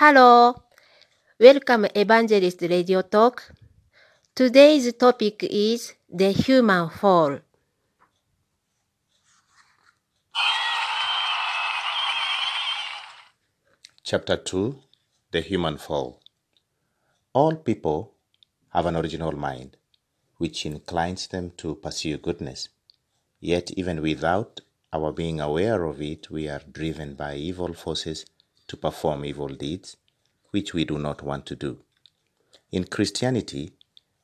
Hello, welcome Evangelist Radio Talk. Today's topic is the human fall. Chapter 2 The Human Fall. All people have an original mind, which inclines them to pursue goodness. Yet, even without our being aware of it, we are driven by evil forces to perform evil deeds, which we do not want to do. In Christianity,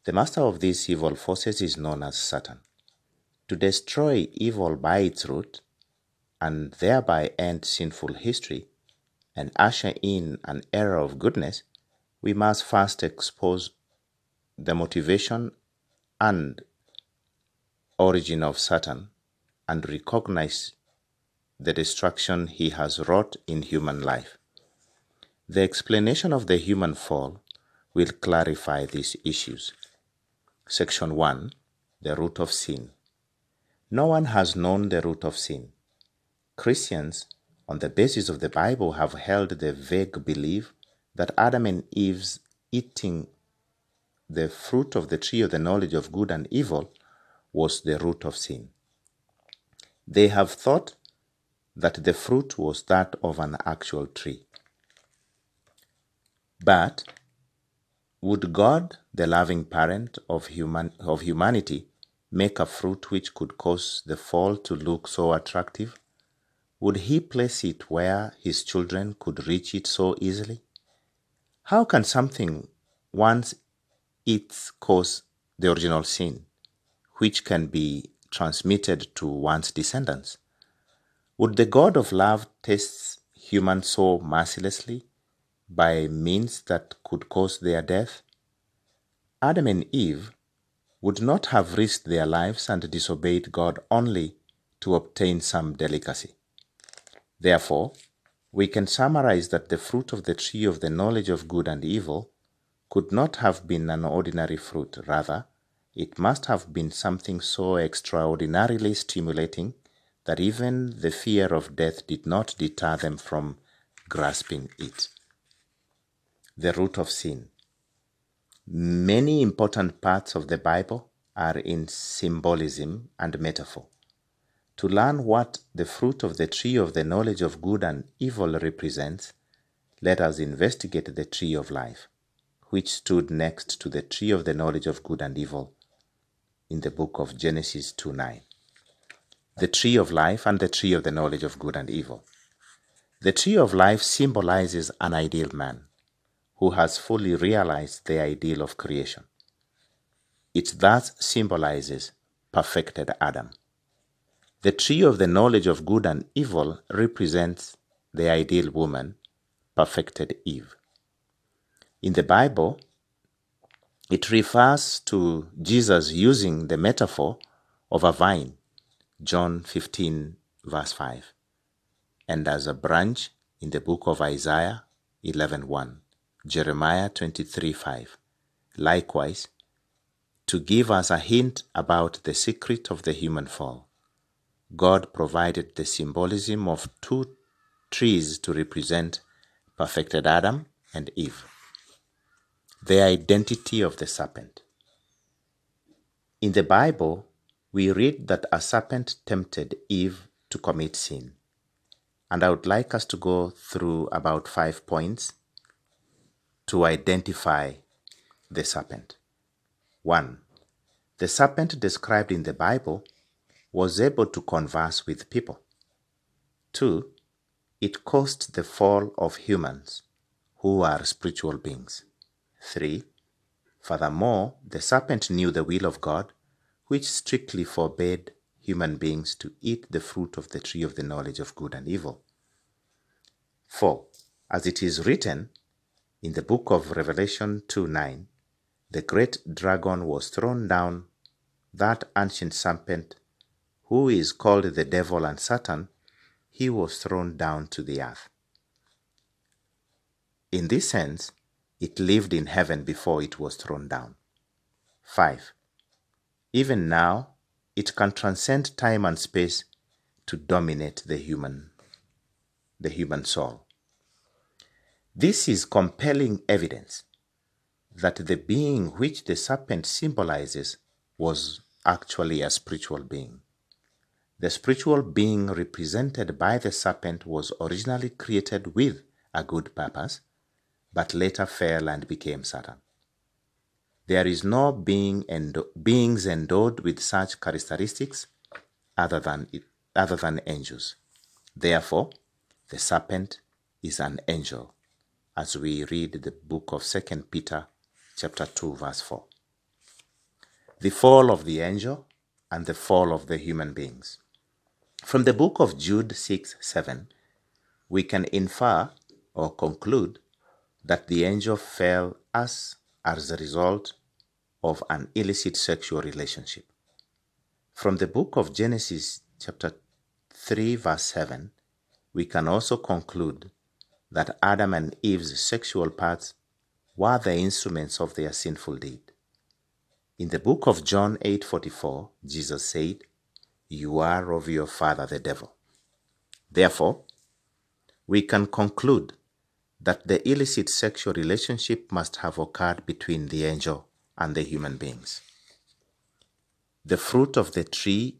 the master of these evil forces is known as Satan. To destroy evil by its root, and thereby end sinful history, and usher in an era of goodness, we must first expose the motivation and origin of Satan and recognize the destruction he has wrought in human life. The explanation of the human fall will clarify these issues. Section 1 The Root of Sin. No one has known the root of sin. Christians, on the basis of the Bible, have held the vague belief that Adam and Eve's eating the fruit of the tree of the knowledge of good and evil was the root of sin. They have thought that the fruit was that of an actual tree. But would God, the loving parent of, human, of humanity, make a fruit which could cause the fall to look so attractive? Would he place it where his children could reach it so easily? How can something once its cause the original sin, which can be transmitted to one's descendants? Would the God of love test humans so mercilessly by means that could cause their death? Adam and Eve would not have risked their lives and disobeyed God only to obtain some delicacy. Therefore, we can summarize that the fruit of the tree of the knowledge of good and evil could not have been an ordinary fruit. Rather, it must have been something so extraordinarily stimulating that even the fear of death did not deter them from grasping it. The root of sin. Many important parts of the Bible are in symbolism and metaphor. To learn what the fruit of the tree of the knowledge of good and evil represents, let us investigate the tree of life, which stood next to the tree of the knowledge of good and evil in the book of Genesis 2 9. The tree of life and the tree of the knowledge of good and evil. The tree of life symbolizes an ideal man who has fully realized the ideal of creation. It thus symbolizes perfected Adam. The tree of the knowledge of good and evil represents the ideal woman, perfected Eve. In the Bible, it refers to Jesus using the metaphor of a vine, John 15, verse 5, and as a branch in the book of Isaiah 11:1, Jeremiah 23, 5. Likewise, to give us a hint about the secret of the human fall. God provided the symbolism of two trees to represent perfected Adam and Eve. The identity of the serpent. In the Bible, we read that a serpent tempted Eve to commit sin. And I would like us to go through about five points to identify the serpent. 1. The serpent described in the Bible was able to converse with people. 2. It caused the fall of humans, who are spiritual beings. 3. Furthermore, the serpent knew the will of God, which strictly forbade human beings to eat the fruit of the tree of the knowledge of good and evil. For, As it is written in the book of Revelation 2 9, the great dragon was thrown down, that ancient serpent who is called the devil and Satan, he was thrown down to the earth. In this sense, it lived in heaven before it was thrown down. 5. Even now, it can transcend time and space to dominate the human the human soul. This is compelling evidence that the being which the serpent symbolizes was actually a spiritual being. The spiritual being represented by the serpent was originally created with a good purpose, but later fell and became Satan. There is no being endo- beings endowed with such characteristics other than, other than angels. Therefore, the serpent is an angel, as we read the book of 2 Peter chapter 2 verse 4. The fall of the angel and the fall of the human beings. From the book of Jude 6 7, we can infer or conclude that the angel fell as, as a result of an illicit sexual relationship. From the book of Genesis, chapter 3, verse 7, we can also conclude that Adam and Eve's sexual parts were the instruments of their sinful deed. In the book of John 8:44, Jesus said, "You are of your father the devil." Therefore, we can conclude that the illicit sexual relationship must have occurred between the angel and the human beings. The fruit of the tree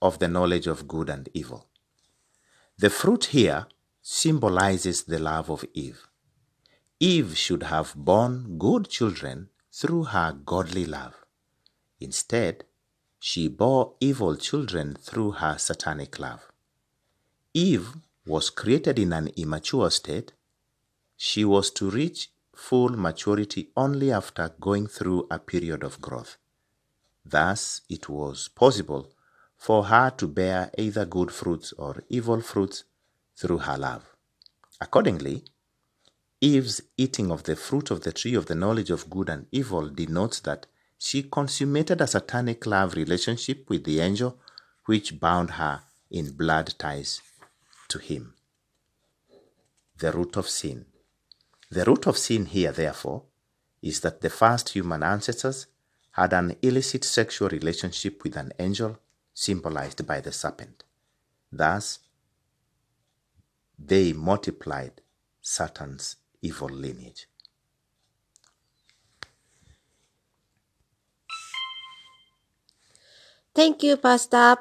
of the knowledge of good and evil. The fruit here symbolizes the love of Eve. Eve should have borne good children through her godly love. Instead, she bore evil children through her satanic love. Eve was created in an immature state. She was to reach full maturity only after going through a period of growth. Thus, it was possible for her to bear either good fruits or evil fruits through her love. Accordingly, Eve's eating of the fruit of the tree of the knowledge of good and evil denotes that she consummated a satanic love relationship with the angel which bound her in blood ties to him. The root of sin. The root of sin here, therefore, is that the first human ancestors had an illicit sexual relationship with an angel symbolized by the serpent. Thus, they multiplied Satan's evil lineage. Thank you, Pastor.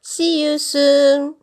See you soon.